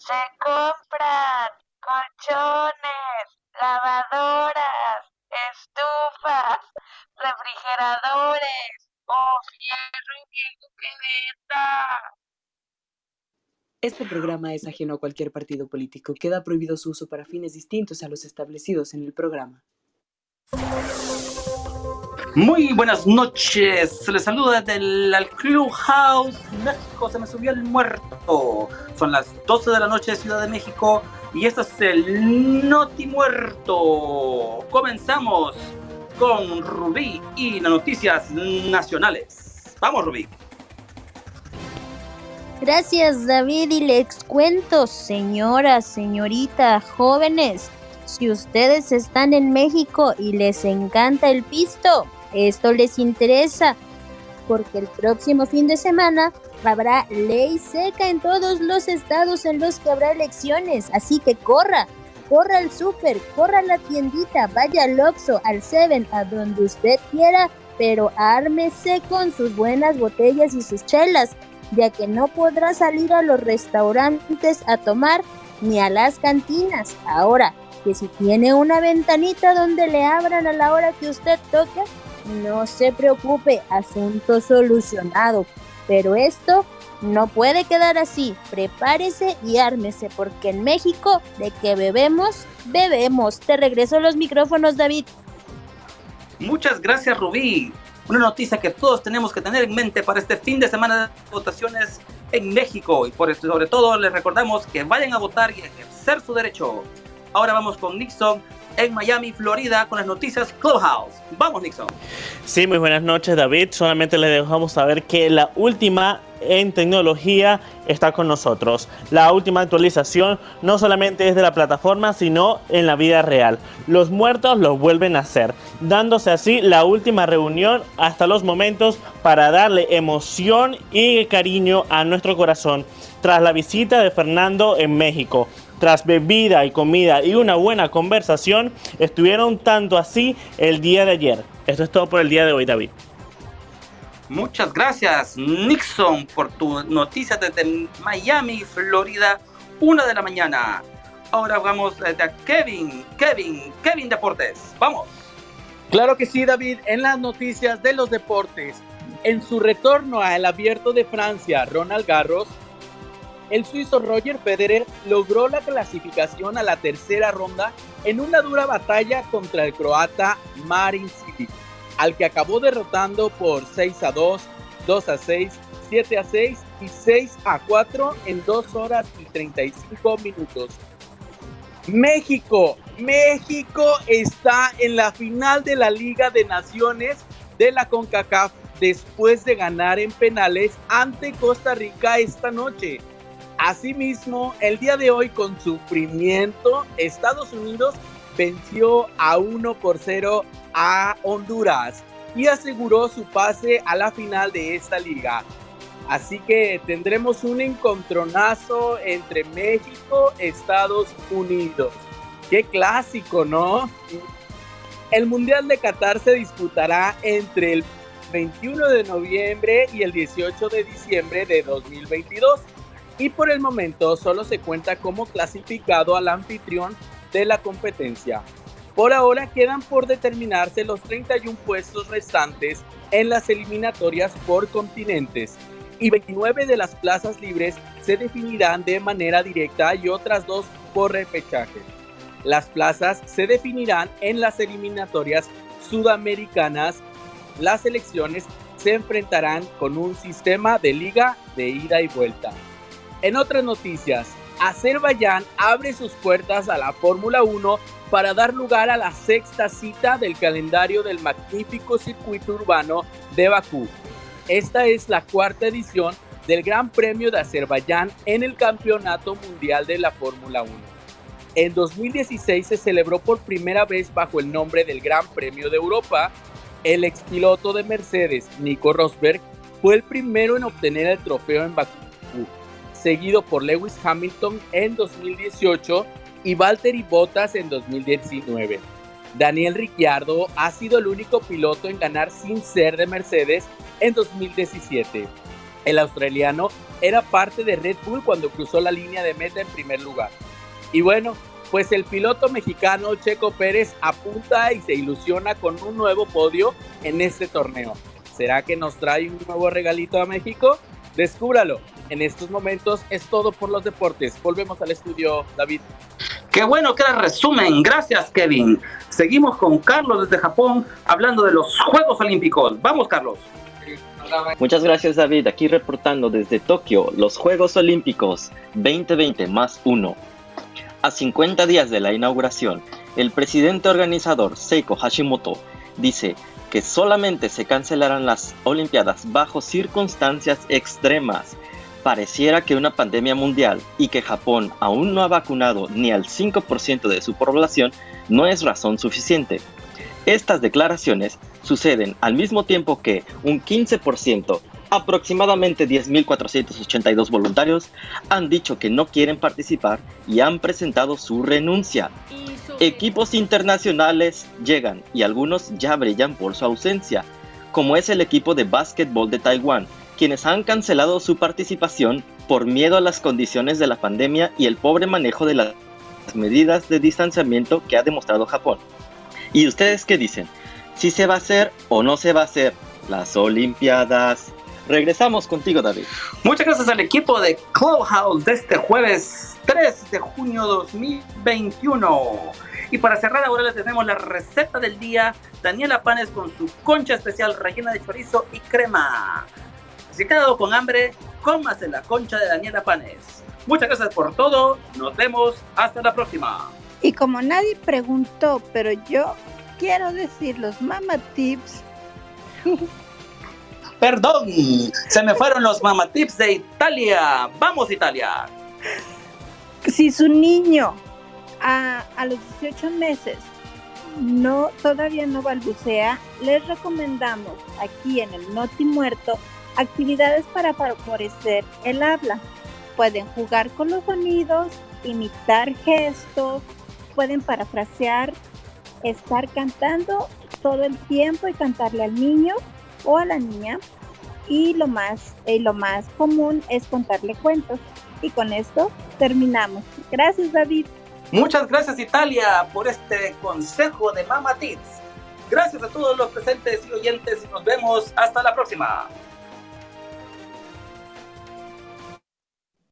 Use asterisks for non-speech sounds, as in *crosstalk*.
Se compran colchones, lavadoras, estufas, refrigeradores o fierro viejo que Este programa es ajeno a cualquier partido político. Queda prohibido su uso para fines distintos a los establecidos en el programa. Muy buenas noches, se les saluda desde el Clubhouse México, se me subió el muerto. Son las 12 de la noche de Ciudad de México y este es el Noti Muerto. Comenzamos con Rubí y las noticias nacionales. Vamos Rubí. Gracias David y les cuento, señoras, señorita, jóvenes, si ustedes están en México y les encanta el pisto, esto les interesa porque el próximo fin de semana habrá ley seca en todos los estados en los que habrá elecciones, así que corra, corra al súper, corra a la tiendita, vaya al Oxxo, al Seven, a donde usted quiera, pero ármese con sus buenas botellas y sus chelas, ya que no podrá salir a los restaurantes a tomar ni a las cantinas. Ahora, que si tiene una ventanita donde le abran a la hora que usted toque, no se preocupe, asunto solucionado. Pero esto no puede quedar así. Prepárese y ármese, porque en México, de que bebemos, bebemos. Te regreso los micrófonos, David. Muchas gracias, Rubí. Una noticia que todos tenemos que tener en mente para este fin de semana de votaciones en México. Y por eso, sobre todo, les recordamos que vayan a votar y ejercer su derecho. Ahora vamos con Nixon en Miami, Florida, con las noticias Clubhouse. Vamos, Nixon. Sí, muy buenas noches, David. Solamente le dejamos saber que la última en tecnología está con nosotros. La última actualización no solamente es de la plataforma, sino en la vida real. Los muertos los vuelven a hacer, dándose así la última reunión hasta los momentos para darle emoción y cariño a nuestro corazón tras la visita de Fernando en México. Tras bebida y comida y una buena conversación, estuvieron tanto así el día de ayer. Esto es todo por el día de hoy, David. Muchas gracias, Nixon, por tu noticia desde Miami, Florida, una de la mañana. Ahora vamos a Kevin, Kevin, Kevin Deportes. Vamos. Claro que sí, David, en las noticias de los deportes. En su retorno al abierto de Francia, Ronald Garros el suizo Roger Federer logró la clasificación a la tercera ronda en una dura batalla contra el croata Marin Cilic, al que acabó derrotando por 6 a 2, 2 a 6, 7 a 6 y 6 a 4 en 2 horas y 35 minutos. México, México está en la final de la Liga de Naciones de la CONCACAF después de ganar en penales ante Costa Rica esta noche. Asimismo, el día de hoy con sufrimiento, Estados Unidos venció a 1 por 0 a Honduras y aseguró su pase a la final de esta liga. Así que tendremos un encontronazo entre México y Estados Unidos. Qué clásico, ¿no? El Mundial de Qatar se disputará entre el 21 de noviembre y el 18 de diciembre de 2022 y por el momento solo se cuenta como clasificado al anfitrión de la competencia. Por ahora quedan por determinarse los 31 puestos restantes en las eliminatorias por continentes y 29 de las plazas libres se definirán de manera directa y otras dos por repechaje. Las plazas se definirán en las eliminatorias sudamericanas. Las elecciones se enfrentarán con un sistema de liga de ida y vuelta. En otras noticias, Azerbaiyán abre sus puertas a la Fórmula 1 para dar lugar a la sexta cita del calendario del magnífico circuito urbano de Bakú. Esta es la cuarta edición del Gran Premio de Azerbaiyán en el Campeonato Mundial de la Fórmula 1. En 2016 se celebró por primera vez bajo el nombre del Gran Premio de Europa. El expiloto de Mercedes, Nico Rosberg, fue el primero en obtener el trofeo en Bakú seguido por Lewis Hamilton en 2018 y Valtteri Bottas en 2019. Daniel Ricciardo ha sido el único piloto en ganar sin ser de Mercedes en 2017. El australiano era parte de Red Bull cuando cruzó la línea de meta en primer lugar. Y bueno, pues el piloto mexicano Checo Pérez apunta y se ilusiona con un nuevo podio en este torneo. ¿Será que nos trae un nuevo regalito a México? Descúbralo. En estos momentos es todo por los deportes. Volvemos al estudio, David. Qué bueno que era resumen. Gracias, Kevin. Seguimos con Carlos desde Japón hablando de los Juegos Olímpicos. Vamos, Carlos. Muchas gracias David, aquí reportando desde Tokio los Juegos Olímpicos 2020 más 1. A 50 días de la inauguración, el presidente organizador Seiko Hashimoto dice que solamente se cancelarán las Olimpiadas bajo circunstancias extremas. Pareciera que una pandemia mundial y que Japón aún no ha vacunado ni al 5% de su población no es razón suficiente. Estas declaraciones suceden al mismo tiempo que un 15%, aproximadamente 10.482 voluntarios, han dicho que no quieren participar y han presentado su renuncia. Equipos internacionales llegan y algunos ya brillan por su ausencia, como es el equipo de básquetbol de Taiwán, quienes han cancelado su participación por miedo a las condiciones de la pandemia y el pobre manejo de las medidas de distanciamiento que ha demostrado Japón. ¿Y ustedes qué dicen? ¿Si se va a hacer o no se va a hacer las Olimpiadas? Regresamos contigo, David. Muchas gracias al equipo de Clubhouse de este jueves 3 de junio 2021. Y para cerrar ahora les tenemos la receta del día, Daniela Panes con su concha especial rellena de chorizo y crema. Si quedado con hambre, cómase la concha de Daniela Panes. Muchas gracias por todo, nos vemos, hasta la próxima. Y como nadie preguntó, pero yo quiero decir los mama tips. *laughs* Perdón, se me fueron los mama tips de Italia. Vamos Italia. Si su niño a, a los 18 meses no todavía no balbucea, les recomendamos aquí en el Noti Muerto actividades para favorecer el habla. Pueden jugar con los sonidos, imitar gestos, pueden parafrasear, estar cantando todo el tiempo y cantarle al niño o a la niña. Y lo más, y lo más común es contarle cuentos. Y con esto terminamos. Gracias, David. Muchas gracias, Italia, por este consejo de Mama Tips. Gracias a todos los presentes y oyentes y nos vemos hasta la próxima.